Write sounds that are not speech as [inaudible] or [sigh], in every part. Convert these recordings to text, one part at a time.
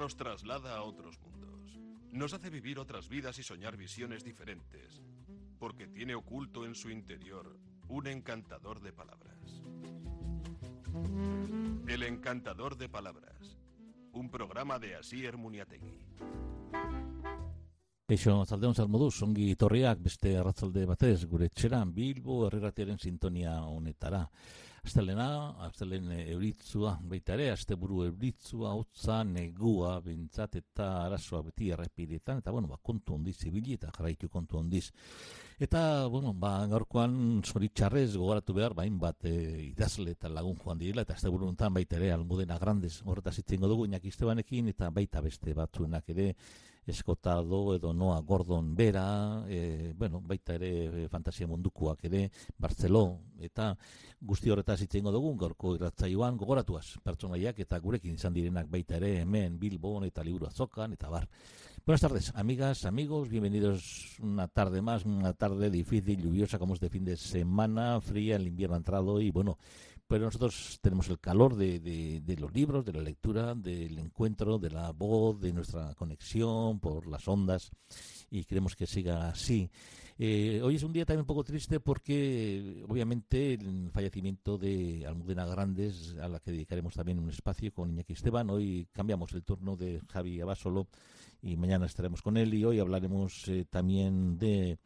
nos traslada a otros mundos. Nos hace vivir otras vidas y soñar visiones diferentes, porque tiene oculto en su interior un encantador de palabras. El encantador de palabras, un programa de Asier Muniategui. Eixo, zaldeon zer moduz, ongi torriak beste arratzalde batez, gure txeran, Bilbo erreratiaren sintonia honetara. Aztelena, aztelen euritzua, baita ere, azteburu euritzua, hotza, negua, bintzat eta arazoa beti errepidetan, eta, bueno, ba, kontu ondiz, zibili eta jarraitu kontu ondiz. Eta, bueno, ba, gaurkoan zoritxarrez gogoratu behar, bain bat e, idazle eta lagun joan direla, eta azteburu nuntan baita ere, almudena grandez, horretaz itzen dugu, inak iztebanekin, eta baita beste batzuenak ere, eskotado edo Noa Gordon bera, e, bueno, baita ere fantasia mundukoak ere, Barceló, eta guzti horretaz hitz dugu, gorko irratzaioan gogoratuaz, pertsonaiak eta gurekin izan direnak baita ere, hemen, Bilbon eta liburu azokan, eta bar. Buenas tardes, amigas, amigos, bienvenidos una tarde más, una tarde difícil, lluviosa como es de fin de semana, fría, el invierno ha entrado y bueno, pero nosotros tenemos el calor de, de, los libros, de la lectura, del encuentro, de la voz, de nuestra conexión por las ondas y queremos que siga así. Eh, hoy es un día también un poco triste porque obviamente el fallecimiento de Almudena Grandes, a la que dedicaremos también un espacio con Iñaki Esteban, hoy cambiamos el turno de Javi Abasolo y mañana estaremos con él y hoy hablaremos eh, también de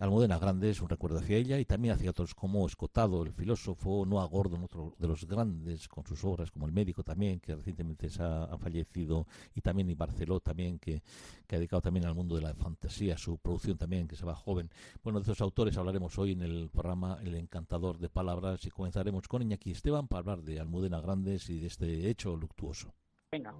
Almudena Grande es un recuerdo hacia ella y también hacia otros como Escotado, el filósofo, Noah Gordon, otro de los grandes con sus obras, como El médico también, que recientemente se ha, fallecido, y también y Barceló también, que, que, ha dedicado también al mundo de la fantasía, su producción también, que se va joven. Bueno, de esos autores hablaremos hoy en el programa El Encantador de Palabras y comenzaremos con Iñaki Esteban para hablar de Almudena Grandes y de este hecho luctuoso. Venga.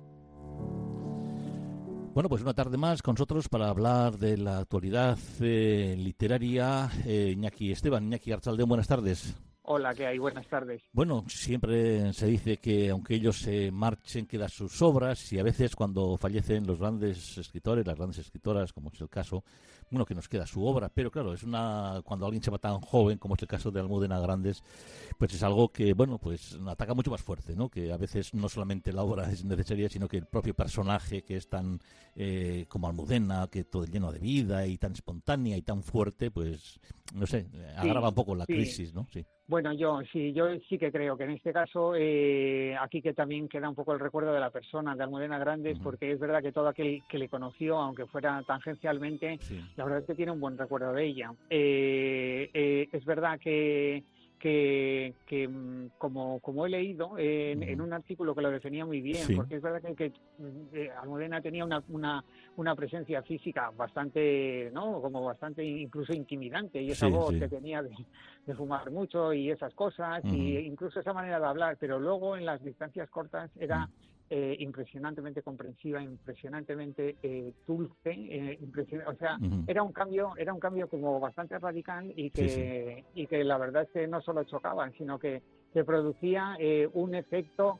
Bueno, pues una tarde más con nosotros para hablar de la actualidad eh, literaria. Eh, Iñaki Esteban, Iñaki Archaldeón, buenas tardes. Hola, ¿qué hay? Buenas tardes. Bueno, siempre se dice que aunque ellos se marchen, quedan sus obras y a veces cuando fallecen los grandes escritores, las grandes escritoras, como es el caso, bueno, que nos queda su obra, pero claro, es una cuando alguien se va tan joven, como es el caso de Almudena Grandes, pues es algo que, bueno, pues ataca mucho más fuerte, ¿no? Que a veces no solamente la obra es necesaria, sino que el propio personaje que es tan eh, como Almudena, que todo lleno de vida y tan espontánea y tan fuerte, pues, no sé, agrava un poco la crisis, ¿no? Sí. Bueno, yo sí, yo sí que creo que en este caso eh, aquí que también queda un poco el recuerdo de la persona de Almudena Grandes, porque es verdad que todo aquel que le conoció, aunque fuera tangencialmente, la verdad es que tiene un buen recuerdo de ella. Eh, eh, es verdad que que, que mm, como, como he leído en, un artículo que lo definía muy bien, porque es verdad que, que eh, Almudena tenía una, una, una, presencia física bastante, ¿no? Como bastante incluso intimidante y esa voz que tenía de, fumar mucho y esas cosas y incluso esa manera de hablar, pero luego en las distancias cortas era eh, impresionantemente comprensiva, impresionantemente eh, dulce, eh, o sea, era un cambio, era un cambio como bastante radical y que y que la verdad es que no solo chocaban, sino que se producía eh, un efecto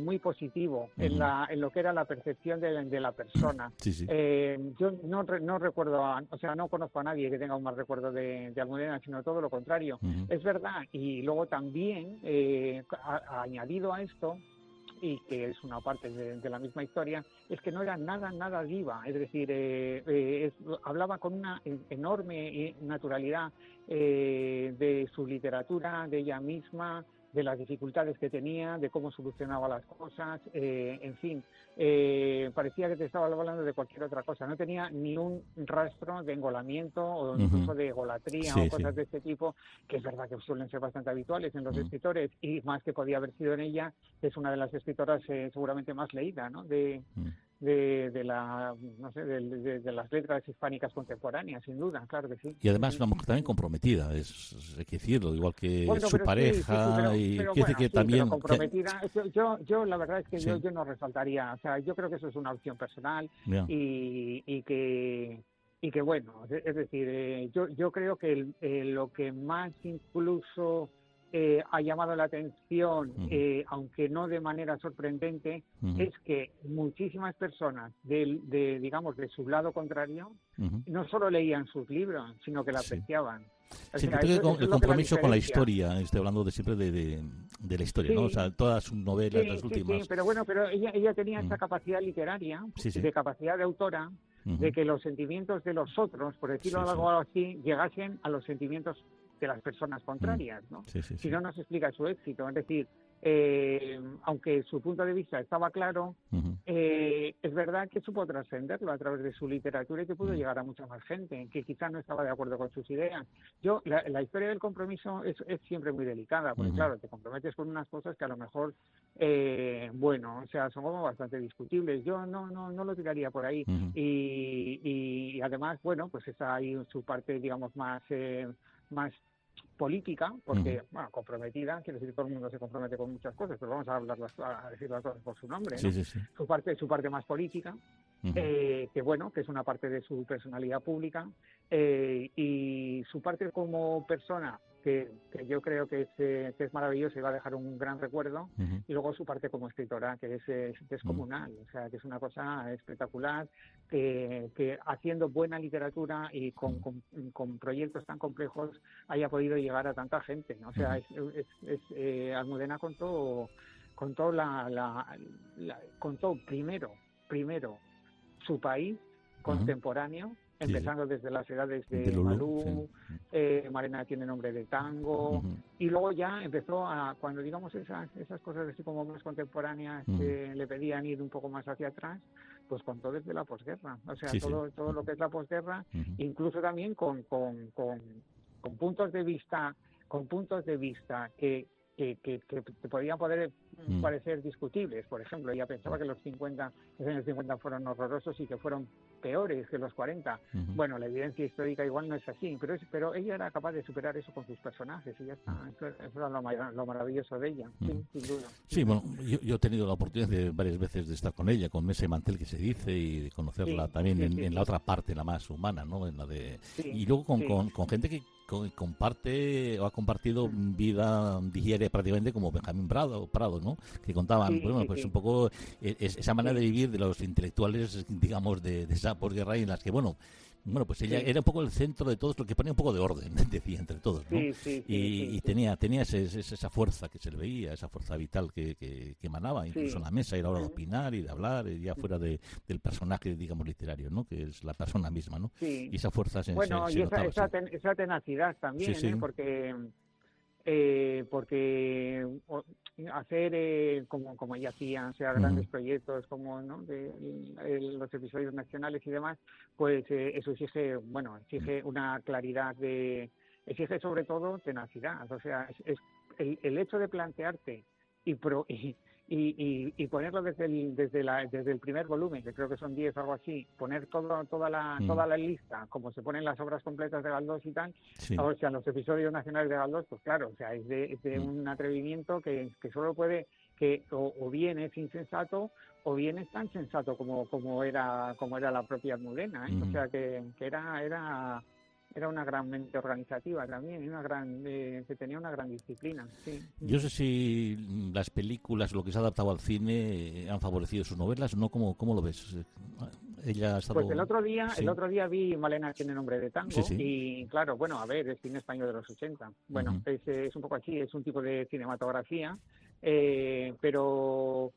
muy positivo en, la, en lo que era la percepción de, de la persona. [clears throat] yo no, no recuerdo, o sea, no conozco a nadie que tenga un mal recuerdo de, de Almudena, sino todo lo contrario. Es verdad, y luego también, añadido a esto, y que es una parte de, la misma historia, es que no era nada, nada viva, es decir, eh, eh, hablaba con una enorme naturalidad eh, de su literatura, de ella misma, de las dificultades que tenía, de cómo solucionaba las cosas, eh, en fin, eh, parecía que te estaba hablando de cualquier otra cosa. No tenía ni un rastro de engolamiento o incluso de egolatría o cosas de este tipo, que es verdad que suelen ser bastante habituales en los escritores y más que podía haber sido en ella, es una de las escritoras eh, seguramente más leída, ¿no? De, de, la, no sé, de, las letras hispánicas contemporáneas, sin duda, claro que sí. Y además una mujer también comprometida, es, hay que decirlo, igual que su pareja y que también... comprometida, yo, yo la verdad es que yo, yo no resaltaría, o sea, yo creo que eso es una opción personal y, y que y que bueno, es decir, eh, yo, yo creo que lo que más incluso eh, ha llamado la atención, eh, aunque no de manera sorprendente, es que muchísimas personas de, digamos, de su lado contrario no solo leían sus libros, sino que la apreciaban. El compromiso con la historia, estoy hablando de siempre de, la historia, ¿no? O sea, todas sus novelas, las últimas. Sí, pero bueno, pero ella, ella tenía esa capacidad literaria, de capacidad de autora, de que los sentimientos de los otros, por decirlo algo así, llegasen a los sentimientos de las personas contrarias, ¿no? si no, no se explica su éxito. Es decir, eh, aunque su punto de vista estaba claro, eh, es verdad que supo trascenderlo a través de su literatura y que pudo llegar a mucha más gente que quizás no estaba de acuerdo con sus ideas. Yo, la, historia del compromiso es, siempre muy delicada, porque claro, te comprometes con unas cosas que a lo mejor, eh, bueno, o sea, son como bastante discutibles. Yo no, no, no lo tiraría por ahí. y, y, además, bueno, pues está ahí su parte, digamos, más, más política, porque, bueno, comprometida, quiere decir que todo el mundo se compromete con muchas cosas, pero vamos a hablar a decir las cosas por su nombre, Su parte, su parte más política, eh, que bueno, que es una parte de su personalidad pública, eh, y su parte como persona que, yo creo que es, eh, que es maravilloso y va a dejar un gran recuerdo, y luego su parte como escritora, que es, es descomunal, o sea, que es una cosa espectacular, que, que haciendo buena literatura y con, con, proyectos tan complejos haya podido llegar a tanta gente, ¿no? o sea, es, es, eh, Almudena contó, contó, la, la, contó primero, primero su país contemporáneo, empezando desde las edades de, Malú, eh, Marena tiene nombre de tango, y luego ya empezó a, cuando digamos esas, esas cosas así como más contemporáneas que le pedían ir un poco más hacia atrás, pues contó desde la posguerra, o sea, todo, todo lo que es la posguerra, incluso también con, con, con, con puntos de vista con puntos de vista que, que, que, que podían poder mm. parecer discutibles. Por ejemplo, ella pensaba que los 50, los años 50 fueron horrorosos y que fueron peores que los 40. Bueno, la evidencia histórica igual no es así, pero es, pero ella era capaz de superar eso con sus personajes y ya está. Eso, era lo, maravilloso de ella, sí, sin duda. Sí, bueno, yo, he tenido la oportunidad de varias veces de estar con ella, con Mesa y Mantel que se dice, y de conocerla también en, la otra parte, la más humana, ¿no? En la de... y luego con, con, con gente que comparte o ha compartido vida digiere prácticamente como Benjamín Prado, Prado ¿no? Que contaban, bueno, pues un poco e, esa manera de vivir de los intelectuales, digamos, de, de esa posguerra en las que, bueno, bueno, pues ella era un poco el centro de todos, lo que ponía un poco de orden, [laughs] decía, entre todos, ¿no? y, tenía, tenía esa fuerza que se le veía, esa fuerza vital que, que, emanaba, incluso en la mesa, era hora de opinar y de hablar, ya fuera de, del personaje, digamos, literario, ¿no? Que es la persona misma, ¿no? Y esa fuerza se Bueno, y esa, esa, tenacidad también, ¿eh? Porque eh, porque hacer eh, como como ella hacía, sea grandes proyectos como ¿no? de, los episodios nacionales y demás, pues eh, eso exige, bueno, exige una claridad de, exige sobre todo tenacidad, o sea, es, el, el hecho de plantearte y, pro, [laughs] y, y, y, ponerlo desde el, desde, la, desde el primer volumen, que creo que son 10 o algo así, poner todo, toda, la, mm. toda la lista, como se ponen las obras completas de Galdós y tal, o sea, los episodios nacionales de Galdós, pues claro, o sea, es de, de mm. un atrevimiento que, que solo puede, que o, bien es insensato o bien es tan sensato como, como, era, como era la propia Almudena, ¿eh? o sea, que, que era... era era una gran mente organizativa también, una gran, eh, que tenía una gran disciplina. Sí. Yo sé si las películas, lo que se ha adaptado al cine, eh, han favorecido sus novelas, ¿no? ¿Cómo, cómo lo ves? Ella ha Pues el otro día, el otro día vi Malena tiene nombre de tango y claro, bueno, a ver, es cine español de los 80. Bueno, es, es, un poco así, es un tipo de cinematografía, eh, pero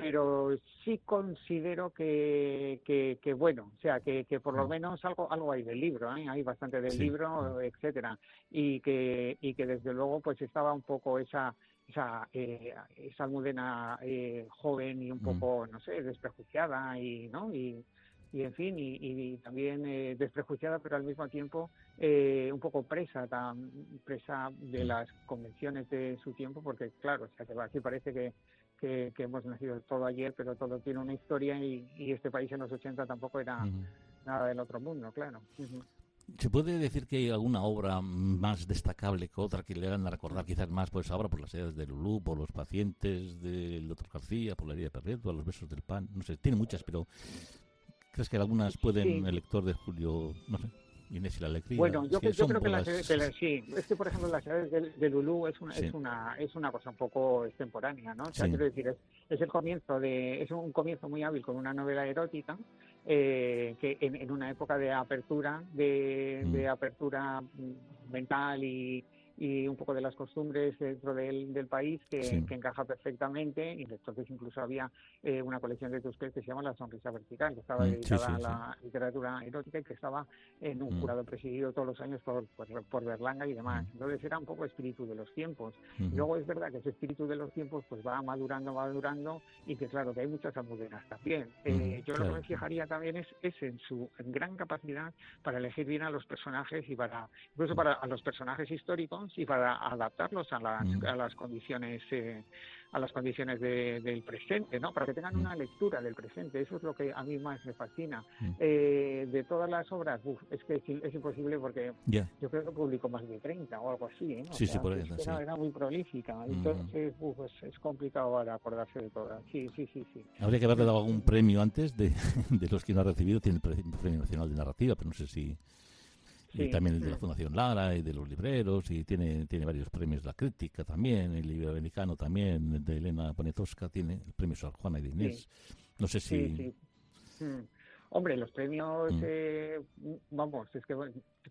pero sí considero que, que, bueno, o sea, que, que por lo menos algo algo hay del libro, ¿eh? hay bastante del libro, etcétera, y que y que desde luego pues estaba un poco esa esa eh, esa almudena eh, joven y un mm. poco no sé desprejuiciada y no y y en fin y, y también eh, desprejuiciada pero al mismo tiempo eh, un poco presa tan presa de mm. las convenciones de su tiempo porque claro o sea que aquí parece que que, hemos nacido todo ayer, pero todo tiene una historia y, este país en los 80 tampoco era nada del otro mundo, claro. ¿Se puede decir que hay alguna obra más destacable que otra que le hagan a recordar quizás más pues ahora por las ideas de Lulú, por los pacientes del doctor García, por la herida perpetua, los besos del pan? No sé, tiene muchas, pero ¿crees que algunas pueden, el lector de Julio, no sé? Inés y la alegría. Bueno, yo, creo que las, sí, es que por ejemplo las edades de, Lulú es una, es una es una cosa un poco extemporánea, ¿no? O sea, quiero decir, es, el comienzo de es un comienzo muy hábil con una novela erótica eh, que en, una época de apertura de, de mm. apertura mental y y un poco de las costumbres dentro del, del país que, encaja perfectamente. Y entonces incluso había eh, una colección de Tusquets que se llama La Sonrisa Vertical que estaba mm, dedicada a la literatura erótica y que estaba en un mm. jurado presidido todos los años por, por, Berlanga y demás. Mm. entonces era un poco espíritu de los tiempos. Y luego es verdad que ese espíritu de los tiempos pues va madurando, madurando y que claro que hay muchas amudenas también. Eh, yo lo que me fijaría también es, es en su gran capacidad para elegir bien a los personajes y para incluso para a los personajes históricos y para adaptarlos a las, mm. a las condiciones eh, a las condiciones del presente, ¿no? Para que tengan mm. una lectura del presente. Eso es lo que a mí más me fascina. Mm. Eh, de todas las obras, es que es, imposible porque yo creo que publicó más de 30 o algo así, ¿eh? Sí, sí, por eso. Era, muy prolífica. Entonces, es, complicado ahora acordarse de todas. Sí, sí, sí, sí. Habría que haberle dado algún premio antes de, [laughs] de los que no ha recibido. Tiene el Premio Nacional de Narrativa, pero no sé si y también el de la Fundación Lara y de los libreros y tiene tiene varios premios de la crítica también el libro americano también de Elena Poniatowska tiene el premio Sor Juana y de Inés. No sé si mm. Hombre, los premios, mm. eh, vamos, es que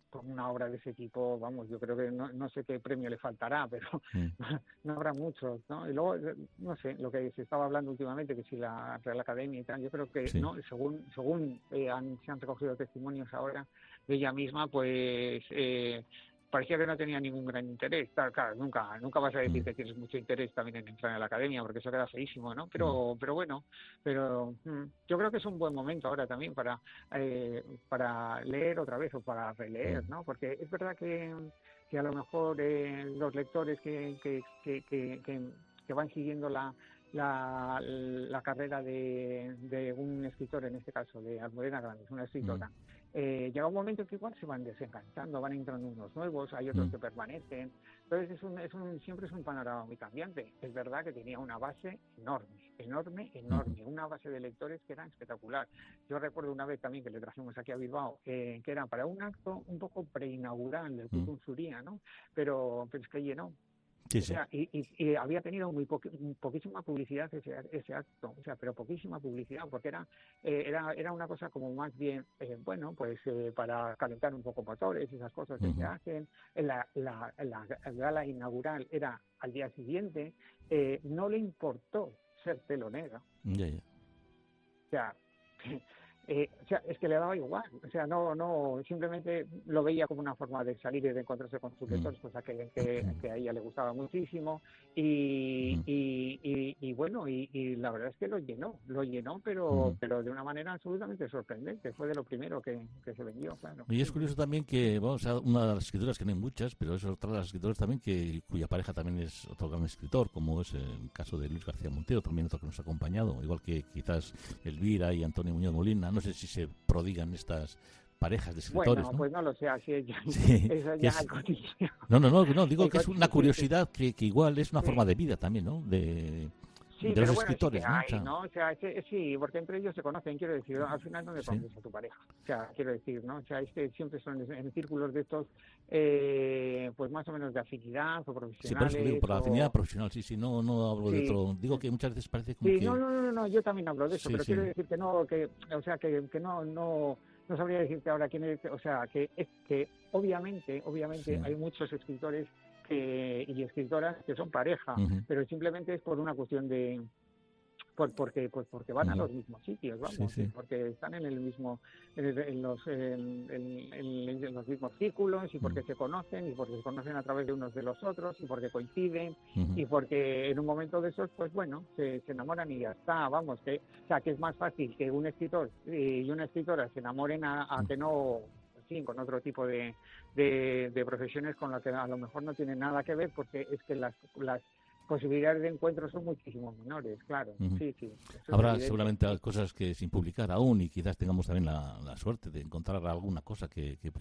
con una obra de ese tipo, vamos, yo creo que no, no sé qué premio le faltará, [laughs] pero mm. no habrá muchos, ¿no? Y luego, no sé, lo que se estaba hablando últimamente, que si la Real Academia y tal, yo creo que, ¿no? Según, según eh, han, se han recogido testimonios ahora, ella misma, pues eh, parecía que no tenía ningún gran interés. Claro, nunca, nunca vas a decir mm. que tienes mucho interés también en entrar en la academia, porque eso queda feísimo, ¿no? Pero, mm. pero bueno, pero mm, yo creo que es un buen momento ahora también para, eh, para leer otra vez o para releer, ¿no? Porque es verdad que, que a lo mejor eh, los lectores que, que, que, que, que van siguiendo la, la, la carrera de, de, un escritor, en este caso de Almudena Grandes, una escritora, eh, llega un momento que igual se van desencantando, van entrando unos nuevos, hay otros mm. que permanecen. Entonces es un, es un, siempre es un panorama muy cambiante. Es verdad que tenía una base enorme, enorme, enorme, una base de lectores que era espectacular. Yo recuerdo una vez también que le trajimos aquí a Bilbao, eh, que era para un acto un poco preinaugural del Cultum mm. Suría, ¿no? Pero, pero es que llenó, y, había tenido muy poquísima publicidad ese, ese, acto, o sea, pero poquísima publicidad, porque era eh, era, era una cosa como más bien, eh, bueno, pues eh, para calentar un poco motores, esas cosas que se hacen. La, la, la, gala inaugural era al día siguiente, no le importó ser telonera. O sea, [laughs] eh, o sea, es que le daba igual, o sea, no, no, simplemente lo veía como una forma de salir y de encontrarse con sus mm. lectores, cosa que, que, a ella le gustaba muchísimo, y, mm. y, y, bueno, y, la verdad es que lo llenó, lo llenó, pero, mm. pero de una manera absolutamente sorprendente, fue de lo primero que, se vendió, claro. Y es curioso también que, vamos a una de las escritoras que no hay muchas, pero es otra de las escritoras también que cuya pareja también es otro gran escritor, como es el caso de Luis García Montero, también otro que nos ha acompañado, igual que quizás Elvira y Antonio Muñoz Molina, no sé si se prodigan estas parejas de escritores. Bueno, pues no lo sé, así es, [laughs] [laughs] [laughs] No, no, no, no, digo que es una curiosidad que, que igual es una forma de vida también, ¿no? De, de los escritores, ¿no? O sea, sí, porque entre ellos se conocen, quiero decir, al final no le conoces a tu pareja. O sea, quiero decir, ¿no? O sea, es que siempre son en círculos de estos, eh, pues más o menos de afinidad o profesionales. Sí, por eso digo, por la afinidad profesional, sí, sí, no, no hablo de otro. Digo que muchas veces parece como sí, que... no, no, no, no, yo también hablo de eso, pero quiero decir que no, que, o sea, que, que no, no no sabría decirte ahora quién es, o sea, que es que obviamente, obviamente hay muchos escritores que, y escritoras que son pareja, pero simplemente es por una cuestión de, por, porque pues porque van a los mismos sitios vamos porque están en el mismo en, los en, los mismos círculos y porque se conocen y porque se conocen a través de unos de los otros y porque coinciden y porque en un momento de esos pues bueno se, enamoran y ya está vamos que o sea que es más fácil que un escritor y una escritora se enamoren a, que no con otro tipo de, de, de, profesiones con las que a lo mejor no tienen nada que ver porque es que las, las posibilidades de encuentro son muchísimo menores, claro. Sí, sí. Habrá seguramente cosas que sin publicar aún y quizás tengamos también la, suerte de encontrar alguna cosa que, se,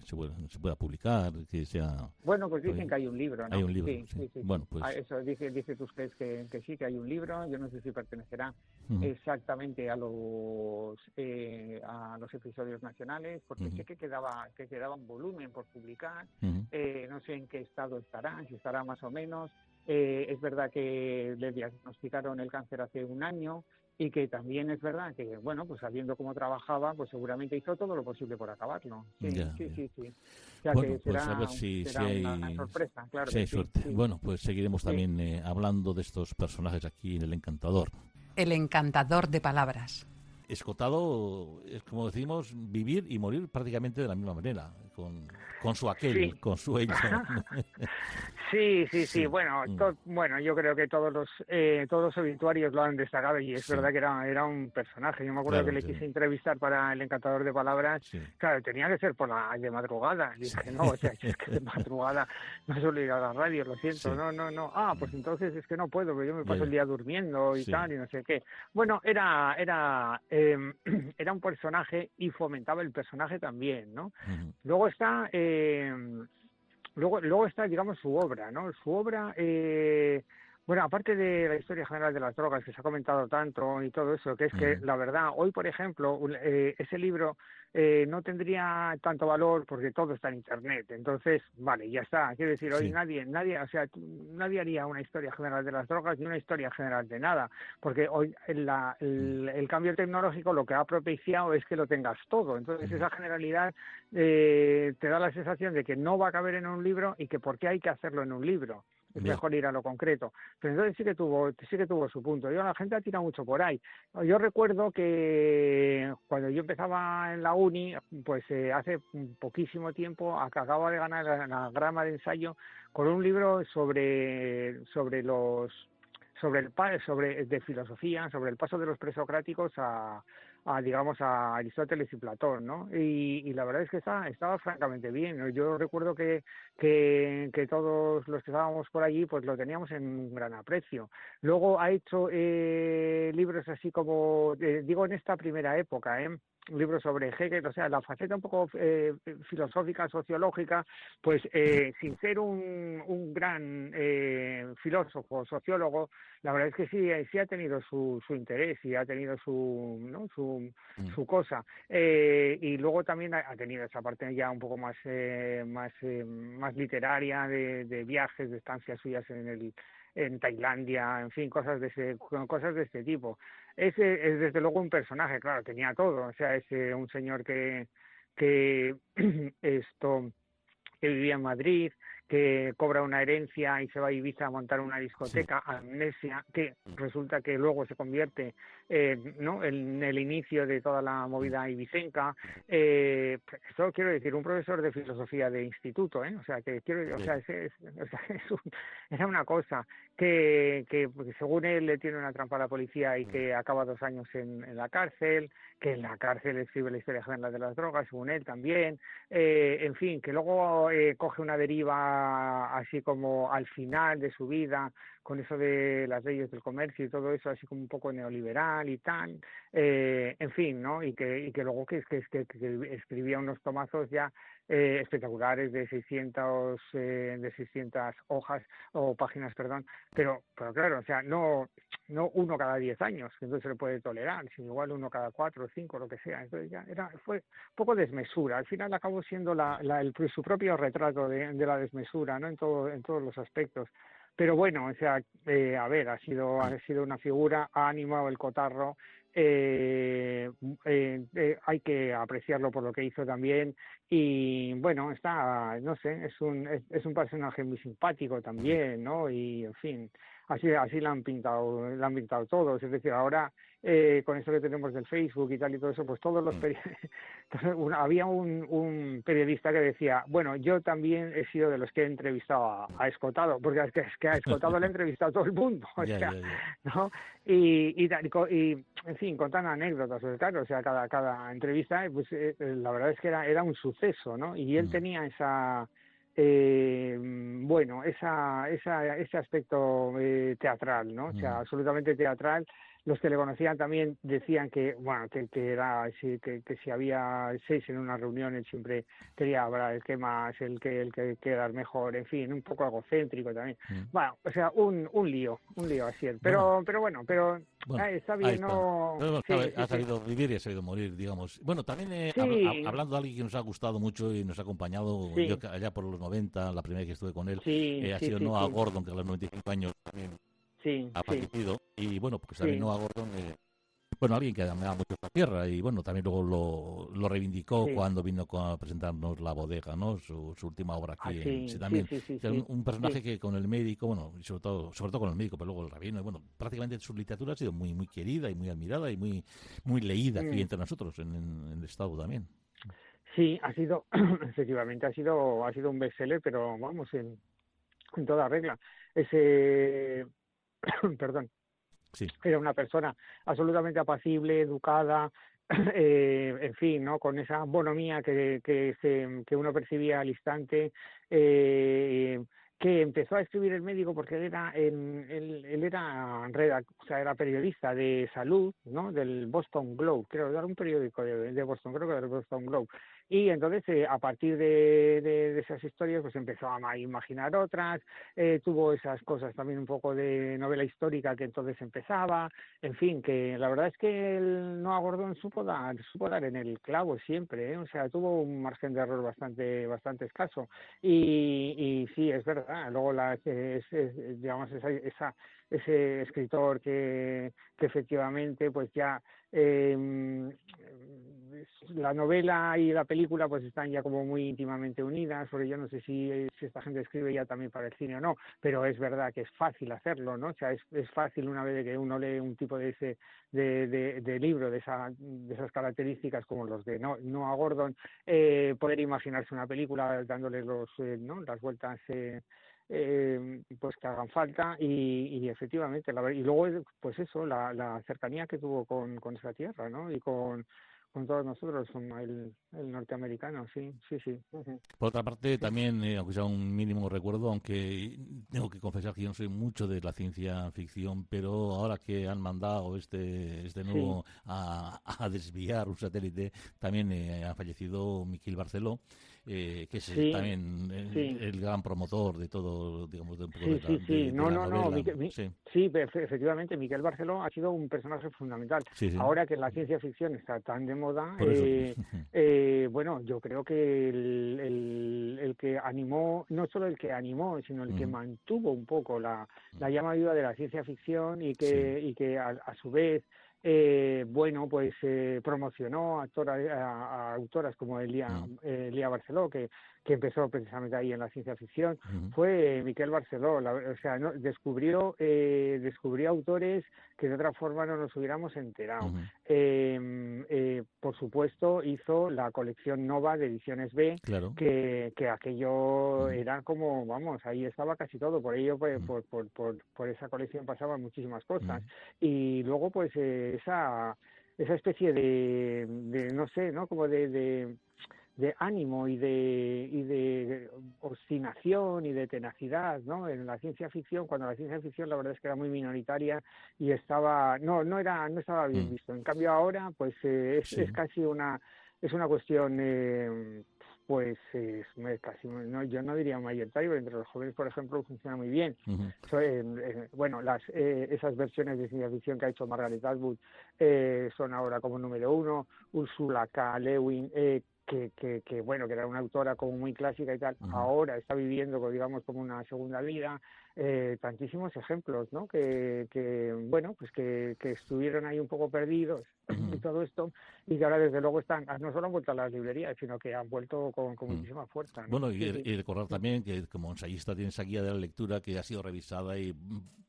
pueda, publicar, que sea... Bueno, pues dicen que hay un libro, ¿no? Hay un libro, sí. Bueno, pues... Ah, eso, dice, dice que, que sí, que hay un libro. Yo no sé si pertenecerá exactamente a los eh, a los episodios nacionales, porque sé que quedaba que quedaba un volumen por publicar. Eh, no sé en qué estado estará, si estará más o menos. Eh, es verdad que le diagnosticaron el cáncer hace un año y que también es verdad que, bueno, pues sabiendo cómo trabajaba, pues seguramente hizo todo lo posible por acabarlo. Sí, sí, sí, sí, O sea bueno, que pues será, a ver si, hay una sorpresa, claro. Si hay suerte. Bueno, pues seguiremos también eh, hablando de estos personajes aquí en El Encantador. El Encantador de Palabras. Escotado es como decimos, vivir y morir prácticamente de la misma manera con, con su aquel, con su ello. [laughs] sí, sí, sí, Bueno, mm. bueno, yo creo que todos los eh, todos los obituarios lo han destacado y es verdad que era, era un personaje. Yo me acuerdo que le quise entrevistar para El Encantador de Palabras. Claro, tenía que ser por la de madrugada. Y dije, no, o sea, es que de madrugada no suelo ir a la radio, lo siento. No, no, no. Ah, pues entonces es que no puedo, porque yo me paso el día durmiendo y tal, y no sé qué. Bueno, era, era, em, [clears throat] era un personaje y fomentaba el personaje también, ¿no? Luego está, eh, luego, luego está, digamos, su obra, ¿no? Su obra, eh, bueno, aparte de la historia general de las drogas que se ha comentado tanto y todo eso, que es que la verdad, hoy, por ejemplo, eh, ese libro eh, no tendría tanto valor porque todo está en internet. Entonces, vale, ya está. Quiero decir, hoy nadie, nadie, o sea, nadie haría una historia general de las drogas ni una historia general de nada, porque hoy la, el, cambio tecnológico lo que ha propiciado es que lo tengas todo. Entonces, esa generalidad eh, te da la sensación de que no va a caber en un libro y que por qué hay que hacerlo en un libro es mejor ir a lo concreto. Pero entonces sí que tuvo, sí que tuvo su punto. Yo la gente ha tirado mucho por ahí. Yo recuerdo que cuando yo empezaba en la uni, pues eh, hace poquísimo tiempo, acababa de ganar la, grama de ensayo con un libro sobre sobre los sobre el sobre de filosofía, sobre el paso de los presocráticos a a digamos a Aristóteles y Platón, ¿no? Y, la verdad es que está, estaba francamente bien. Yo recuerdo que, que, todos los que estábamos por allí pues lo teníamos en un gran aprecio. Luego ha hecho eh, libros así como, eh, digo en esta primera época, ¿eh? Libros sobre Hegel, o sea, la faceta un poco eh, filosófica, sociológica, pues eh, sin ser un, un gran eh, filósofo, sociólogo, la verdad es que sí, sí ha tenido su, su interés y ha tenido su, ¿no? su, mm. su cosa. y luego también ha, tenido esa parte ya un poco más, más, más literaria de, de viajes, de estancias suyas en el en Tailandia, en fin, cosas de ese, cosas de este tipo. Ese es desde luego un personaje, claro, tenía todo, o sea, es eh, un señor que que [clears throat] esto que vivía en Madrid, que cobra una herencia y se va a Ibiza a montar una discoteca, Amnesia, que resulta que luego se convierte eh, ¿no? en el inicio de toda la movida ibicenca. Eh, eso quiero decir, un profesor de filosofía de instituto, ¿eh? o sea, que quiero, o sea, es, o sea [laughs] era una cosa que, que según él le tiene una trampa a la policía y que acaba dos años en, en la cárcel, que en la cárcel escribe la historia general de las drogas, según él también, eh, en fin, que luego eh, coge una deriva así como al final de su vida, con eso de las leyes del comercio y todo eso, así como un poco neoliberal y tal, eh, en fin, ¿no? Y que, y que luego que, que, que, que escribía unos tomazos ya eh, espectaculares de 600 eh, de 600 hojas o páginas, perdón, pero pero claro, o sea, no no uno cada 10 años, que entonces se le puede tolerar, sino igual uno cada cuatro o cinco, lo que sea. Entonces ya era fue un poco desmesura. Al final acabó siendo la, la el, su propio retrato de, de la desmesura, ¿no? En todo en todos los aspectos pero bueno, o sea, eh, a ver, ha sido, ha sido una figura, ha animado el cotarro, eh, eh, eh, hay que apreciarlo por lo que hizo también y bueno, está, no sé, es un, es, es un personaje muy simpático también, ¿no? Y en fin, así así la han pintado la han pintado todos es decir ahora eh, con eso que tenemos del Facebook y tal y todo eso pues todos los mm. [laughs] había un, un, periodista que decía bueno yo también he sido de los que he entrevistado a, Escotado porque es que, es que a Escotado le ha [laughs] entrevistado todo el mundo o sea, no y, y, y, en fin contan anécdotas pues, claro o sea cada cada entrevista pues eh, la verdad es que era era un suceso no y él mm. tenía esa bueno, esa, esa, ese aspecto teatral, ¿no? O sea, mm. absolutamente teatral los que le conocían también decían que bueno que, era que, que, si había seis en una reunión él siempre quería hablar el que más el que el que quedar mejor en fin un poco egocéntrico también. Mm. bueno o sea un, un lío un lío así pero pero bueno pero está bien no ha sabido vivir y ha sabido morir digamos. Bueno también eh, hablando de alguien que nos ha gustado mucho y nos ha acompañado allá por los 90 la primera vez que estuve con él eh, ha sido Noah Gordon que a los 95 años también sí, ha fallecido. Y bueno, porque también Noah Gordon, eh, bueno, alguien que admiraba mucho la tierra y bueno, también luego lo, lo reivindicó cuando vino a presentarnos La Bodega, ¿no? Su, última obra aquí. Ah, sí, también. un, personaje que con el médico, bueno, y sobre todo, sobre todo con el médico, pero luego el rabino, bueno, prácticamente su literatura ha sido muy, muy querida y muy admirada y muy, muy leída aquí mm. entre nosotros en, el Estado también. Sí, ha sido, [clears throat] efectivamente, ha sido, ha sido un bestseller, pero vamos, en, en toda regla. Ese [coughs] perdón, sí. era una persona absolutamente apacible, educada, [coughs] eh, en fin, ¿no? Con esa bonomía que, que, se, que uno percibía al instante, eh, que empezó a escribir el médico porque él era, en, él, él era o sea, era periodista de salud, ¿no? Del Boston Globe, creo, era un periódico de, de Boston, creo que era del Boston Globe. Y entonces, eh, a partir de, de, esas historias, pues empezó a imaginar otras, eh, tuvo esas cosas también un poco de novela histórica que entonces empezaba, en fin, que la verdad es que el Noah Gordon supo dar, supo dar en el clavo siempre, ¿eh? o sea, tuvo un margen de error bastante, bastante escaso. Y, y sí, es verdad, luego la, es, digamos, esa, esa, ese escritor que, que efectivamente pues ya eh, la novela y la película pues están ya como muy íntimamente unidas, porque yo no sé si, si, esta gente escribe ya también para el cine o no, pero es verdad que es fácil hacerlo, ¿no? O sea, es, es fácil una vez que uno lee un tipo de ese de, de, libro de, esa, de esas características como los de Noah Gordon, eh, poder imaginarse una película dándole los, eh, ¿no? las vueltas eh, eh, pues que hagan falta y, y efectivamente la, y luego pues eso la, la cercanía que tuvo con, con esa tierra no y con con todos nosotros, el, el norteamericano, sí, sí, sí. Por otra parte, también, eh, aunque sea un mínimo recuerdo, aunque tengo que confesar que yo no soy mucho de la ciencia ficción, pero ahora que han mandado este, este nuevo a, a, desviar un satélite, también eh, ha fallecido Miquel Barceló, eh, que es también el, gran promotor de todo, digamos, de un poco sí, sí, sí. no, no, no, sí. efectivamente, Miquel Barceló ha sido un personaje fundamental. Ahora que la ciencia ficción está tan de moda, eh, [laughs] eh, bueno, yo creo que el, el, que animó, no solo el que animó, sino el que mantuvo un poco la, la llama viva de la ciencia ficción y que, y que a su vez eh, bueno, pues eh, promocionó a, a, autoras como Elia, Elia Barceló, que que empezó precisamente ahí en la ciencia ficción, fue Miquel Barceló. o sea, ¿no? descubrió, eh, descubrió autores que de otra forma no nos hubiéramos enterado. Em, eh, por supuesto, hizo la colección Nova de Ediciones B, que, que aquello era como, vamos, ahí estaba casi todo. Por ello, pues, por, por, por, por, esa colección pasaban muchísimas cosas. Y luego, pues, eh, esa esa especie de, de, no sé, ¿no? Como de de ánimo y de, y de obstinación y de tenacidad, ¿no? En la ciencia ficción, cuando la ciencia ficción la verdad es que era muy minoritaria y estaba, no, no era, no estaba bien mm. visto. En cambio ahora, pues eh, es, es, casi una, es una cuestión, eh, pues es, casi, no, yo no diría mayoritario, pero entre los jóvenes, por ejemplo, funciona muy bien. Eh, bueno, las, esas versiones de ciencia ficción que ha hecho Margaret Atwood son ahora como número uno, Ursula K. Lewin, que, que, que, bueno, que era una autora como muy clásica y tal, ahora está viviendo, digamos, como una segunda vida, eh, tantísimos ejemplos, ¿no? Que, que bueno, pues que, que, estuvieron ahí un poco perdidos y todo esto, y que ahora desde luego están, no solo han vuelto a las librerías, sino que han vuelto con, muchísima fuerza. Bueno, y, recordar también que como ensayista tienes esa guía de la lectura que ha sido revisada y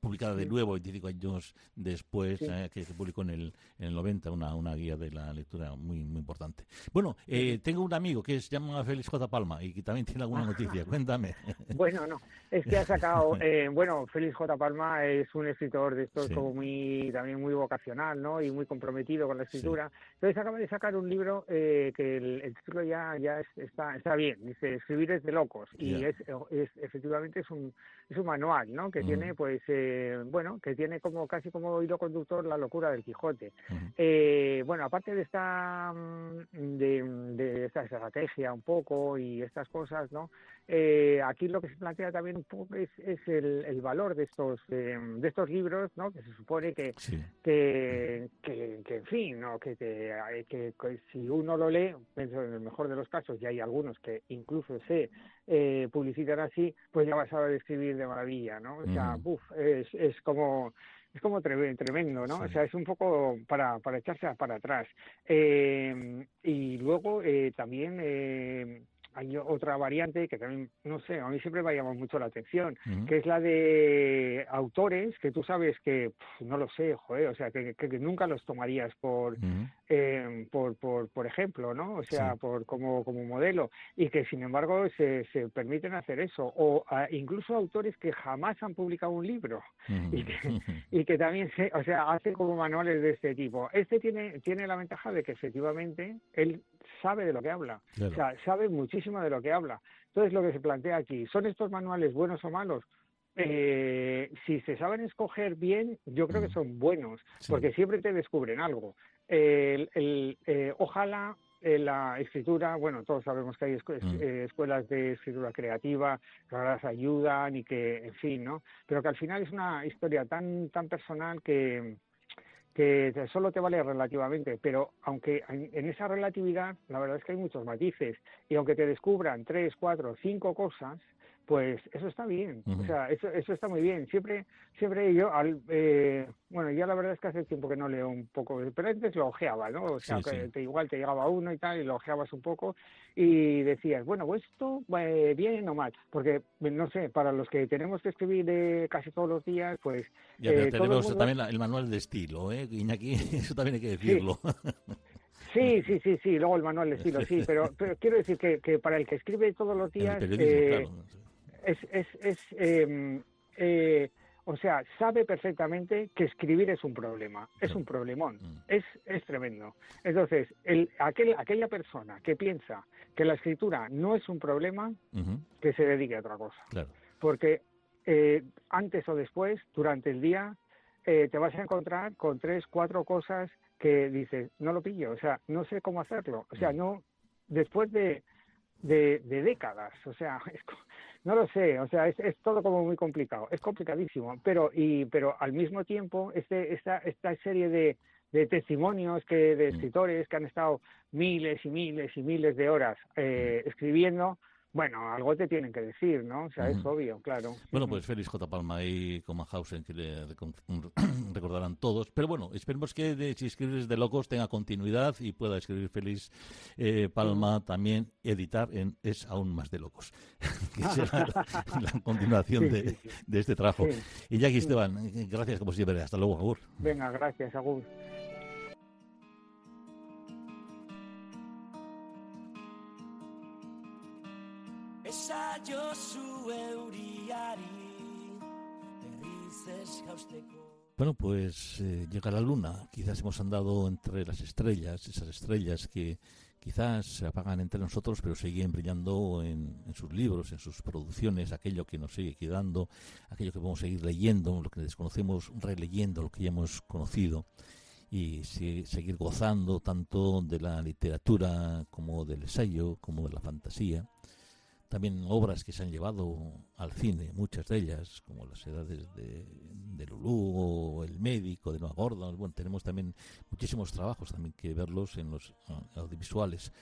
publicada de nuevo 25 años después, eh, que se publicó en el, en el 90, una, una guía de la lectura muy, muy importante. Bueno, eh, tengo un amigo que se llama Félix J. Palma y que también tiene alguna noticia, cuéntame. Bueno, no, es que ha [laughs] sacado... Eh, bueno, Félix J. Palma es un escritor de estos como muy, también muy vocacional, ¿no? Y muy comprometido con la escritura. Entonces acaba de sacar un libro eh, que el, título ya, ya está, está bien. Dice, escribir es de locos. Y es, es, efectivamente es un, es un manual, ¿no? Que tiene, pues, eh, bueno, que tiene como casi como hilo conductor la locura del Quijote. eh, bueno, aparte de esta, mm, de, de esta estrategia un poco y estas cosas, ¿no? Aquí lo que se plantea también un poco es, es el, el, valor de estos eh, de estos libros, ¿no? Que se supone que que, que, que, en fin, ¿no? Que, te, que, si uno lo lee, pienso en el mejor de los casos, y hay algunos que incluso se eh, publicitan así, pues ya vas a saber escribir de maravilla, ¿no? O sea, buf, es, es como es como tremendo, ¿no? O sea, es un poco para, para echarse para atrás. Eh, y luego eh, también eh, hay otra variante que también, no sé, a mí siempre me ha llamado mucho la atención, que es la de autores que tú sabes que, no lo sé, joder, o sea, que, que, nunca los tomarías por, eh, por, por, por ejemplo, ¿no? O sea, por como, como modelo, y que sin embargo se, se permiten hacer eso, o incluso autores que jamás han publicado un libro [laughs] y, que, [laughs] y que también se, o sea, hacen como manuales de este tipo. Este tiene, tiene la ventaja de que efectivamente él sabe de lo que habla, o sea, sabe muchísimo de lo que habla. Entonces, lo que se plantea aquí, ¿son estos manuales buenos o malos? Eh, si se saben escoger bien, yo creo que mm. son buenos, porque siempre te descubren algo. el, eh, ojalá eh, la escritura, bueno, todos sabemos que hay mm. escuelas de escritura creativa que las ayudan y que, en fin, ¿no? Pero que al final es una historia tan, tan personal que, que solo te vale relativamente, pero aunque en esa relatividad la verdad es que hay muchos matices y aunque te descubran tres, cuatro, cinco cosas, pues eso está bien, o sea, eso, eso está muy bien. Siempre, siempre yo, al, eh, bueno, ya la verdad es que hace tiempo que no leo un poco, pero antes lo ojeaba, ¿no? O sea, que Te, igual te llegaba uno y tal, y lo ojeabas un poco y decías, bueno, pues esto eh, bien o mal, porque, no sé, para los que tenemos que escribir eh, casi todos los días, pues... Ya, eh, tenemos también el manual de estilo, ¿eh? Iñaki, [laughs] eso también hay que decirlo. Sí, sí, sí, sí, luego el manual de estilo, sí, [laughs] pero, pero quiero decir que, que para el que escribe todos los días... Eh, es, es, es em, eh, o sea, sabe perfectamente que escribir es un problema, es un problemón, mm. es, es tremendo. Entonces, el, aquel, aquella persona que piensa que la escritura no es un problema, que se dedique a otra cosa. Porque eh, antes o después, durante el día, eh, te vas a encontrar con tres, cuatro cosas que dices, no lo pillo, o sea, no sé cómo hacerlo. O sea, mm. no, después de, de, de décadas, o sea, [laughs] es, no lo sé, o sea, es, es, todo como muy complicado, es complicadísimo, pero y pero al mismo tiempo este esta esta serie de, de testimonios que de mm. escritores que han estado miles y miles y miles de horas eh, escribiendo bueno, algo te tienen que decir, ¿no? O sea, es obvio, claro. Bueno, pues Félix J. Palma y Comanhausen, que le [coughs] recordarán todos. Pero bueno, esperemos que de, si escribes de locos tenga continuidad y pueda escribir Félix eh, Palma también editar en Es aún más de locos, [laughs] que será la, [laughs] continuación de, de, este trabajo. Y Jackie Esteban, gracias como siempre. Hasta luego, Agur. Venga, gracias, Agur. Bueno, pues eh, llega la luna. Quizás hemos andado entre las estrellas, esas estrellas que quizás se apagan entre nosotros, pero siguen brillando en, sus libros, en sus producciones, aquello que nos sigue quedando, aquello que podemos seguir leyendo, lo que desconocemos, releyendo lo que ya hemos conocido y seguir gozando tanto de la literatura como del ensayo, como de la fantasía también obras que se han llevado al cine, muchas de ellas, como Las Edades de, de o El Médico de Noah Gordon. Bueno, tenemos también muchísimos trabajos también que verlos en los ah, audiovisuales.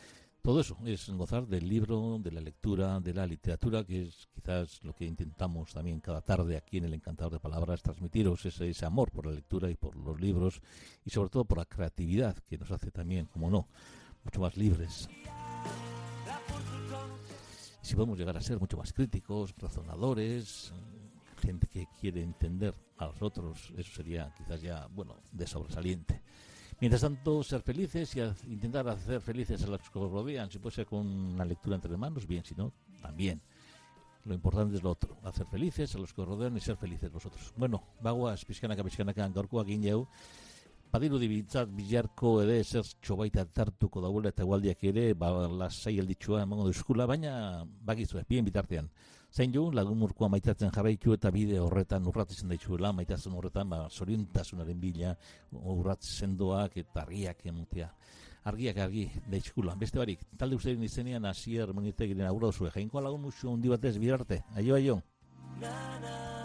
Todo eso es gozar del libro, de la lectura, de la literatura, que es quizás lo que intentamos también cada tarde aquí en el Encantador de Palabras, transmitiros ese, ese amor por la lectura y por los libros y sobre todo por la creatividad que nos hace también, como no, mucho más libres si podemos llegar a ser mucho más críticos, razonadores, gente que quiere entender a los otros, eso sería quizás ya, bueno, de sobresaliente. Mientras tanto, ser felices y intentar hacer felices a los que nos rodean, si puede ser con una lectura entre manos, bien, si no, también. lo importante es lo otro, hacer felices a los que rodean y ser felices vosotros. Bueno, bagoaz, pixkanaka, pixkanaka, gaurkoak ineu, Badiru dibintzat bilarko ere ezer txobaita tartuko dauela eta gualdiak ere ba, lasai alditxua emango duzkula, baina bakizu, bien bitartean. Zain jo, lagun murkoa maitatzen jarraitu eta bide horretan urratzen daitzuela, maitatzen horretan, ba, zoriontasunaren bila, urratzen doak eta argiak emutea. Argiak argi, daitxkula. Beste barik, talde ustein izenean, asier, monitegiren aurra zuen. Jainkoa lagun musu hundi batez, bidarte. Aio, aio. Na,